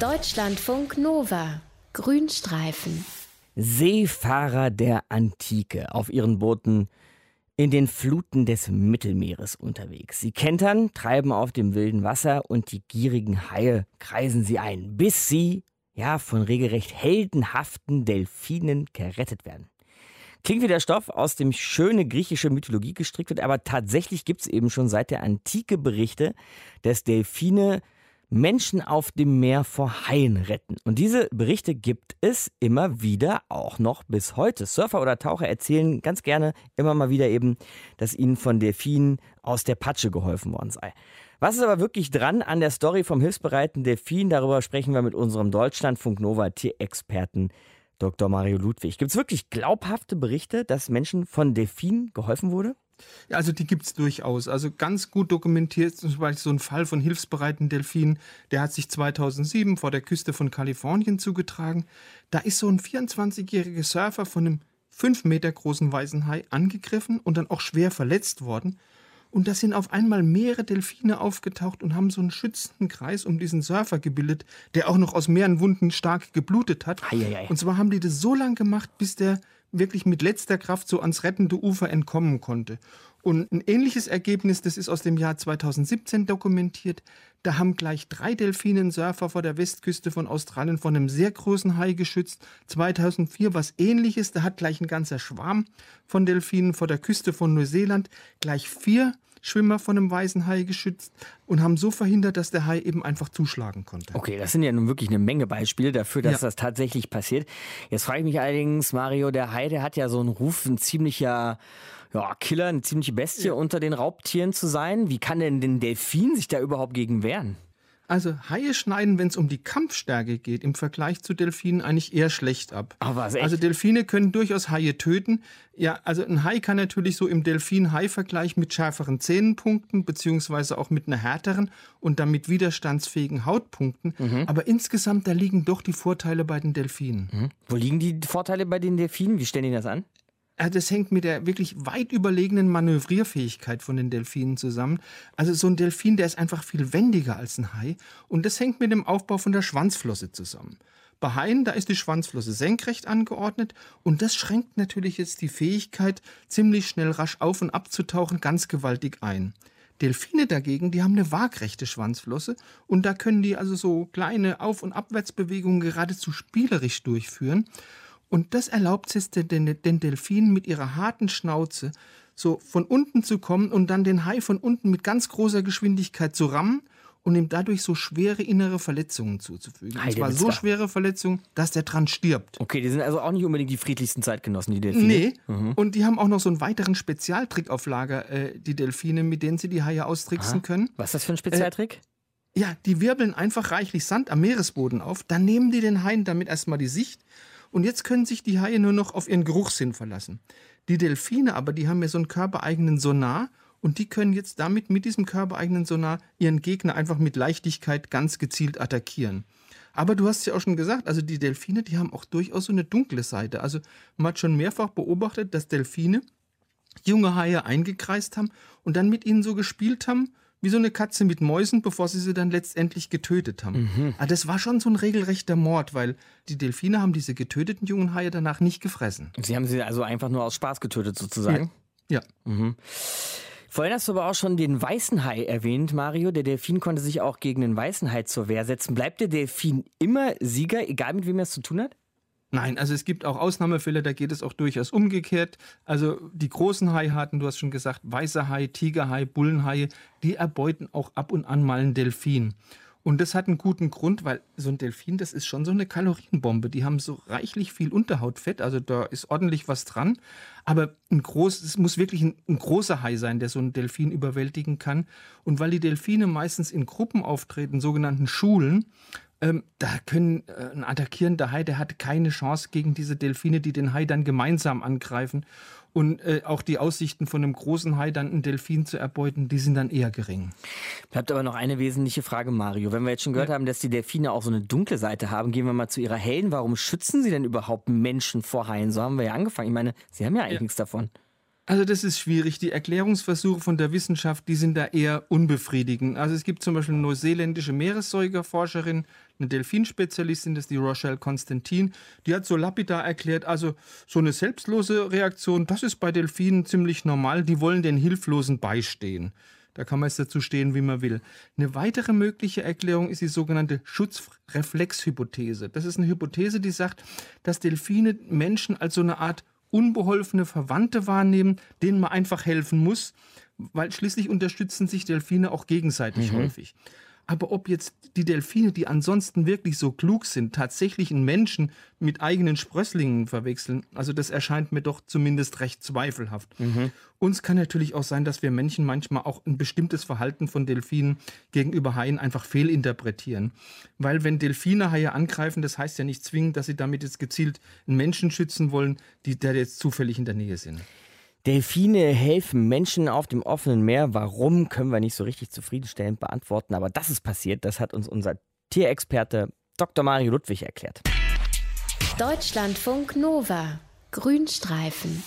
Deutschlandfunk Nova. Grünstreifen. Seefahrer der Antike auf ihren Booten in den Fluten des Mittelmeeres unterwegs. Sie kentern, treiben auf dem wilden Wasser und die gierigen Haie kreisen sie ein, bis sie, ja, von regelrecht heldenhaften Delfinen gerettet werden. Klingt wie der Stoff aus dem schöne griechische Mythologie gestrickt wird, aber tatsächlich gibt es eben schon seit der Antike Berichte, dass Delfine Menschen auf dem Meer vor Haien retten. Und diese Berichte gibt es immer wieder, auch noch bis heute. Surfer oder Taucher erzählen ganz gerne immer mal wieder eben, dass ihnen von Delfinen aus der Patsche geholfen worden sei. Was ist aber wirklich dran an der Story vom hilfsbereiten Delfin? Darüber sprechen wir mit unserem Deutschlandfunk Nova Tierexperten Dr. Mario Ludwig. Gibt es wirklich glaubhafte Berichte, dass Menschen von Delfinen geholfen wurde? Ja, also die gibt es durchaus. Also ganz gut dokumentiert zum Beispiel so ein Fall von hilfsbereiten Delfinen, der hat sich 2007 vor der Küste von Kalifornien zugetragen. Da ist so ein 24-jähriger Surfer von einem 5 Meter großen weißen Hai angegriffen und dann auch schwer verletzt worden. Und da sind auf einmal mehrere Delfine aufgetaucht und haben so einen schützenden Kreis um diesen Surfer gebildet, der auch noch aus mehreren Wunden stark geblutet hat. Ei, ei, ei. Und zwar haben die das so lange gemacht, bis der wirklich mit letzter Kraft so ans rettende Ufer entkommen konnte. Und ein ähnliches Ergebnis, das ist aus dem Jahr 2017 dokumentiert. Da haben gleich drei Delfinensurfer vor der Westküste von Australien von einem sehr großen Hai geschützt. 2004 was ähnliches, da hat gleich ein ganzer Schwarm von Delfinen vor der Küste von Neuseeland gleich vier Schwimmer von einem weißen Hai geschützt und haben so verhindert, dass der Hai eben einfach zuschlagen konnte. Okay, das sind ja nun wirklich eine Menge Beispiele dafür, dass Ja. das tatsächlich passiert. Jetzt frage ich mich allerdings, Mario, der Hai, der hat ja so einen Ruf, ein ziemlicher ja, Killer, eine ziemliche Bestie unter den Raubtieren zu sein. Wie kann denn den Delfin sich da überhaupt gegen wehren? Also Haie schneiden, wenn es um die Kampfstärke geht, im Vergleich zu Delfinen eigentlich eher schlecht ab. Ach was, echt? Also Delfine können durchaus Haie töten. Ja, also ein Hai kann natürlich so im Delfin-Hai-Vergleich mit schärferen Zähnen punkten, beziehungsweise auch mit einer härteren und damit widerstandsfähigen Haut punkten. Mhm. Aber insgesamt, da liegen doch die Vorteile bei den Delfinen. Wo liegen die Vorteile bei den Delfinen? Wie stellen die das an? Also das hängt mit der wirklich weit überlegenen Manövrierfähigkeit von den Delfinen zusammen. Also so ein Delfin, der ist einfach viel wendiger als ein Hai. Und das hängt mit dem Aufbau von der Schwanzflosse zusammen. Bei Haien, da ist die Schwanzflosse senkrecht angeordnet und das schränkt natürlich jetzt die Fähigkeit, ziemlich schnell rasch auf und abzutauchen, ganz gewaltig ein. Delfine dagegen, die haben eine waagrechte Schwanzflosse und da können die also so kleine Auf- und Abwärtsbewegungen geradezu spielerisch durchführen. Und das erlaubt es den, den, Delfinen mit ihrer harten Schnauze so von unten zu kommen und dann den Hai von unten mit ganz großer Geschwindigkeit zu rammen und ihm dadurch so schwere innere Verletzungen zuzufügen. Und zwar so schwere Verletzungen, dass der dran stirbt. Okay, die sind also auch nicht unbedingt die friedlichsten Zeitgenossen, die Delfine. Nee, und die haben auch noch so einen weiteren Spezialtrick auf Lager, äh, die Delfine, mit denen sie die Haie austricksen können. Was ist das für ein Spezialtrick? Ja, die wirbeln einfach reichlich Sand am Meeresboden auf, dann nehmen die den Haien damit erstmal die Sicht und jetzt können sich die Haie nur noch auf ihren Geruchssinn verlassen. Die Delfine aber, die haben ja so einen körpereigenen Sonar und die können jetzt damit mit diesem körpereigenen Sonar ihren Gegner einfach mit Leichtigkeit ganz gezielt attackieren. Aber du hast ja auch schon gesagt, also die Delfine, die haben auch durchaus so eine dunkle Seite. Also man hat schon mehrfach beobachtet, dass Delfine junge Haie eingekreist haben und dann mit ihnen so gespielt haben, wie so eine Katze mit Mäusen, bevor sie sie dann letztendlich getötet haben. Aber das war schon so ein regelrechter Mord, weil die Delfine haben diese getöteten jungen Haie danach nicht gefressen. Sie haben sie also einfach nur aus Spaß getötet, sozusagen. Ja. Vorhin hast du aber auch schon den weißen Hai erwähnt, Mario. Der Delfin konnte sich auch gegen den weißen Hai zur Wehr setzen. Bleibt der Delfin immer Sieger, egal mit wem er es zu tun hat? Nein, also es gibt auch Ausnahmefälle, da geht es auch durchaus umgekehrt. Also die großen Haiarten, du hast schon gesagt, weißer Hai, Tigerhai, Bullenhaie, die erbeuten auch ab und an mal einen Delfin. Und das hat einen guten Grund, weil so ein Delfin, das ist schon so eine Kalorienbombe. Die haben so reichlich viel Unterhautfett, also da ist ordentlich was dran. Aber ein groß, es muss wirklich ein, ein großer Hai sein, der so einen Delfin überwältigen kann. Und weil die Delfine meistens in Gruppen auftreten, sogenannten Schulen, ähm, da können äh, ein attackierender Hai, der hat keine Chance gegen diese Delfine, die den Hai dann gemeinsam angreifen. Und äh, auch die Aussichten von einem großen Hai dann einen Delfin zu erbeuten, die sind dann eher gering. Bleibt aber noch eine wesentliche Frage, Mario. Wenn wir jetzt schon gehört haben, dass die Delfine auch so eine dunkle Seite haben, gehen wir mal zu ihrer hellen. Warum schützen sie denn überhaupt Menschen vor Haien? So haben wir ja angefangen. Ich meine, sie haben ja eigentlich Ja. nichts davon. Also das ist schwierig. Die Erklärungsversuche von der Wissenschaft, die sind da eher unbefriedigend. Also es gibt zum Beispiel eine neuseeländische Meeressäugerforscherin, eine Delfinspezialistin, das ist die Rochelle Constantin, die hat so lapidar erklärt, also so eine selbstlose Reaktion, das ist bei Delfinen ziemlich normal, die wollen den Hilflosen beistehen. Da kann man es dazu stehen, wie man will. Eine weitere mögliche Erklärung ist die sogenannte Schutzreflexhypothese. Das ist eine Hypothese, die sagt, dass Delfine Menschen als so eine Art unbeholfene Verwandte wahrnehmen, denen man einfach helfen muss, weil schließlich unterstützen sich Delfine auch gegenseitig mhm. häufig. Aber ob jetzt die Delfine, die ansonsten wirklich so klug sind, tatsächlich einen Menschen mit eigenen Sprösslingen verwechseln, also das erscheint mir doch zumindest recht zweifelhaft. Mhm. Uns kann natürlich auch sein, dass wir Menschen manchmal auch ein bestimmtes Verhalten von Delfinen gegenüber Haien einfach fehlinterpretieren. Weil wenn Delfine Haie angreifen, das heißt ja nicht zwingend, dass sie damit jetzt gezielt einen Menschen schützen wollen, die der jetzt zufällig in der Nähe sind. Delfine helfen Menschen auf dem offenen Meer. Warum, können wir nicht so richtig zufriedenstellend beantworten. Aber das ist passiert, das hat uns unser Tierexperte Dr. Mario Ludwig erklärt. Deutschlandfunk Nova. Grünstreifen.